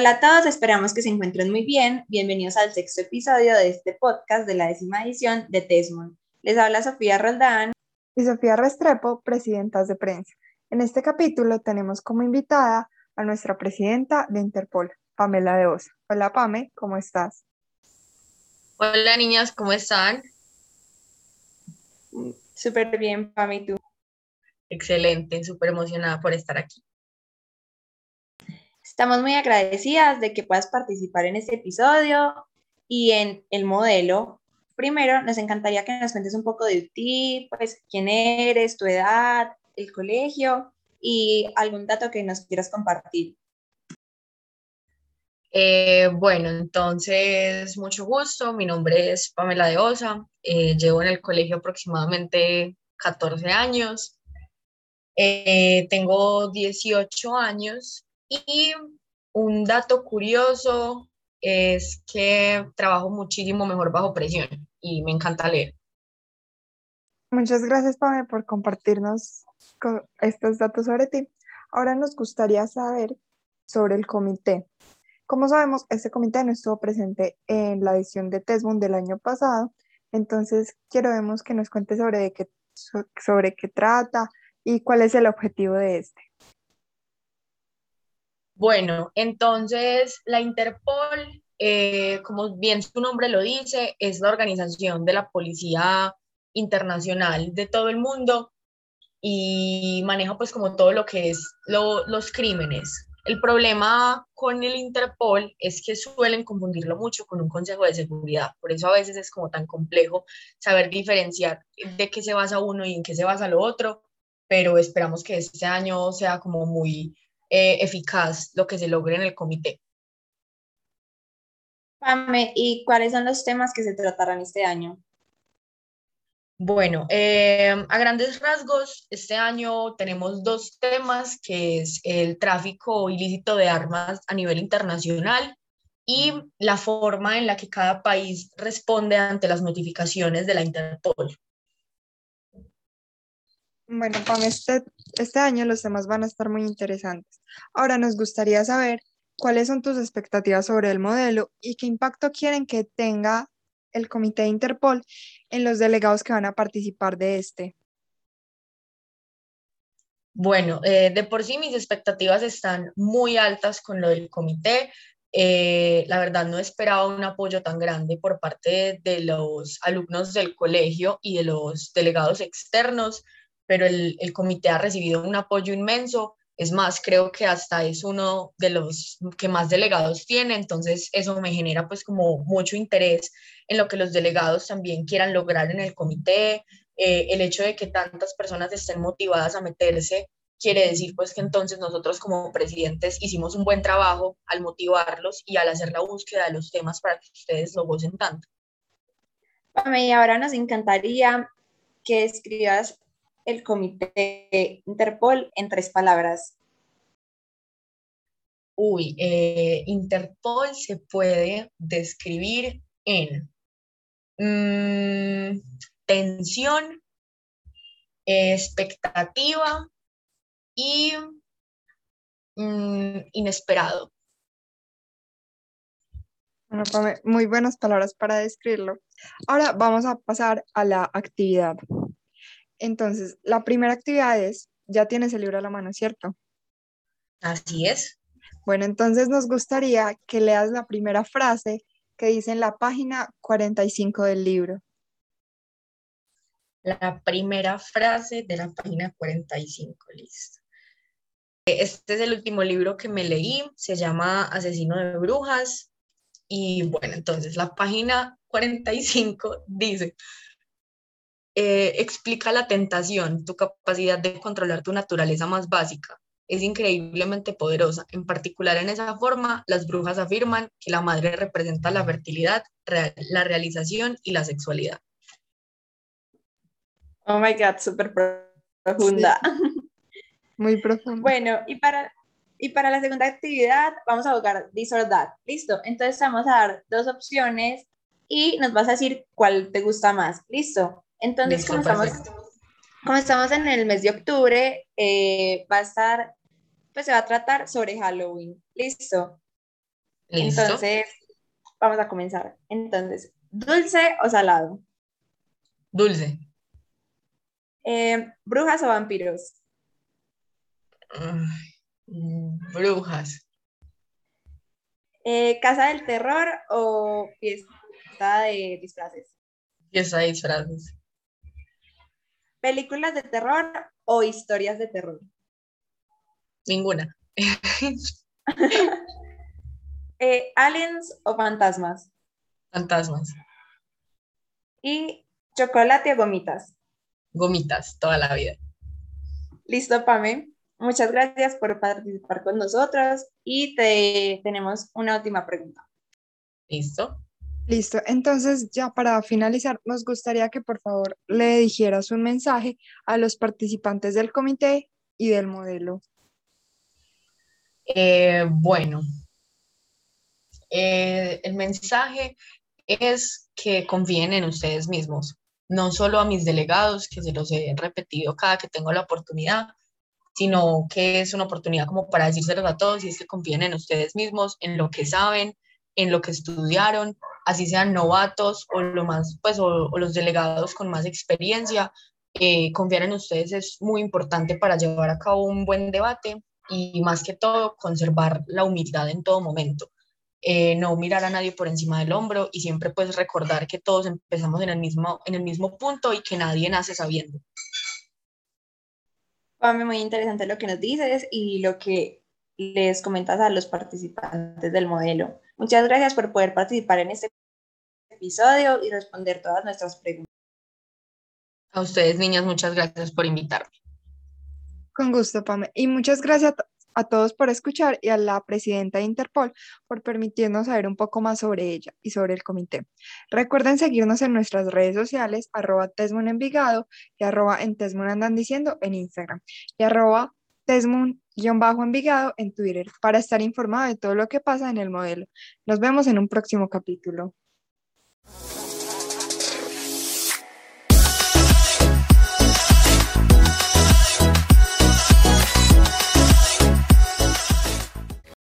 Hola a todos, esperamos que se encuentren muy bien. Bienvenidos al sexto episodio de este podcast de la décima edición de Tesmon. Les habla Sofía Roldán y Sofía Restrepo, presidentas de prensa. En este capítulo tenemos como invitada a nuestra presidenta de Interpol, Pamela de Osa. Hola Pame, ¿cómo estás? Hola niñas, ¿cómo están? Súper bien, Pame, ¿y tú? Excelente, súper emocionada por estar aquí. Estamos muy agradecidas de que puedas participar en este episodio y en el modelo. Primero, nos encantaría que nos cuentes un poco de ti, pues quién eres, tu edad, el colegio y algún dato que nos quieras compartir. Eh, bueno, entonces, mucho gusto. Mi nombre es Pamela de Osa. Eh, llevo en el colegio aproximadamente 14 años. Eh, tengo 18 años y un dato curioso es que trabajo muchísimo mejor bajo presión y me encanta leer. Muchas gracias, Pame, por compartirnos estos datos sobre ti. Ahora nos gustaría saber sobre el comité. Como sabemos, este comité no estuvo presente en la edición de TESMUN del año pasado, entonces quiero que nos cuente sobre qué, sobre qué trata y cuál es el objetivo de este. Bueno, entonces la Interpol, eh, como bien su nombre lo dice, es la organización de la policía internacional de todo el mundo y maneja pues como todo lo que es los crímenes. El problema con el Interpol es que suelen confundirlo mucho con un consejo de seguridad, por eso a veces es como tan complejo saber diferenciar de qué se basa uno y en qué se basa lo otro, pero esperamos que este año sea como muy eh, eficaz lo que se logre en el comité. Pame, ¿y cuáles son los temas que se tratarán este año? Bueno, eh, a grandes rasgos, este año tenemos dos temas, que es el tráfico ilícito de armas a nivel internacional y la forma en la que cada país responde ante las notificaciones de la Interpol. Bueno, Pam, este, este año los temas van a estar muy interesantes. Ahora nos gustaría saber cuáles son tus expectativas sobre el modelo y qué impacto quieren que tenga el Comité de Interpol en los delegados que van a participar de este. Bueno, eh, de por sí mis expectativas están muy altas con lo del comité. Eh, la verdad no esperaba un apoyo tan grande por parte de los alumnos del colegio y de los delegados externos pero el, el comité ha recibido un apoyo inmenso. Es más, creo que hasta es uno de los que más delegados tiene, entonces eso me genera pues como mucho interés en lo que los delegados también quieran lograr en el comité. Eh, el hecho de que tantas personas estén motivadas a meterse quiere decir pues que entonces nosotros como presidentes hicimos un buen trabajo al motivarlos y al hacer la búsqueda de los temas para que ustedes lo gocen tanto. Y ahora nos encantaría que escribas el Comité Interpol en tres palabras? Uy, eh, Interpol se puede describir en mm, tensión, expectativa y mm, inesperado. muy buenas palabras para describirlo. Ahora vamos a pasar a la actividad. Entonces, la primera actividad es, ya tienes el libro a la mano, ¿cierto? Así es. Bueno, entonces nos gustaría que leas la primera frase que dice en la página 45 del libro. La primera frase de la página 45, listo. Este es el último libro que me leí, se llama Asesino de Brujas. Y bueno, entonces la página 45 dice, eh, explica la tentación, tu capacidad de controlar tu naturaleza más básica. Es increíblemente poderosa. En particular en esa forma, las brujas afirman que la madre representa la fertilidad, la realización y la sexualidad. Oh my God, súper profunda. Muy profunda. Bueno, y para, y para la segunda actividad vamos a buscar this or that. Listo. Entonces vamos a dar dos opciones y nos vas a decir cuál te gusta más. Listo. Entonces, como estamos, en el mes de octubre, eh, va a estar, pues se va a tratar sobre Halloween. ¿Listo? Entonces, vamos a comenzar. Entonces, ¿dulce o salado? Dulce. Eh, ¿Brujas o vampiros? brujas. Eh, ¿Casa del terror o fiesta de disfraces? Fiesta de disfraces. ¿Películas de terror o historias de terror? Ninguna. Eh, ¿Aliens o fantasmas? Fantasmas. ¿Y chocolate o gomitas? Gomitas, toda la vida. Listo, Pame. Muchas gracias por participar con nosotros y te tenemos una última pregunta. Listo. Listo. Entonces, ya para finalizar, nos gustaría que por favor le dijeras un mensaje a los participantes del comité y del modelo. Eh, bueno, eh, el mensaje es que confíen en ustedes mismos, no solo a mis delegados, que se los he repetido cada que tengo la oportunidad, sino que es una oportunidad como para decírselos a todos y es que confíen en ustedes mismos, en lo que saben, en lo que estudiaron, así sean novatos o, lo más, pues, o, los delegados con más experiencia. Eh, confiar en ustedes es muy importante para llevar a cabo un buen debate y más que todo conservar la humildad en todo momento. Eh, no mirar a nadie por encima del hombro y siempre pues recordar que todos empezamos en el mismo, en el mismo punto y que nadie nace sabiendo. Pame, muy interesante lo que nos dices y lo que les comentas a los participantes del modelo. Muchas gracias por poder participar en este episodio y responder todas nuestras preguntas. A ustedes, niñas, muchas gracias por invitarme. Con gusto, Pame. Y muchas gracias a todos por escuchar y a la presidenta de Interpol por permitirnos saber un poco más sobre ella y sobre el comité. Recuerden seguirnos en nuestras redes sociales, arroba Tesmun Envigado y arroba en Tesmun Andan Diciendo en Instagram y arroba Tesmun-Envigado en Twitter para estar informado de todo lo que pasa en el modelo. Nos vemos en un próximo capítulo. Oh.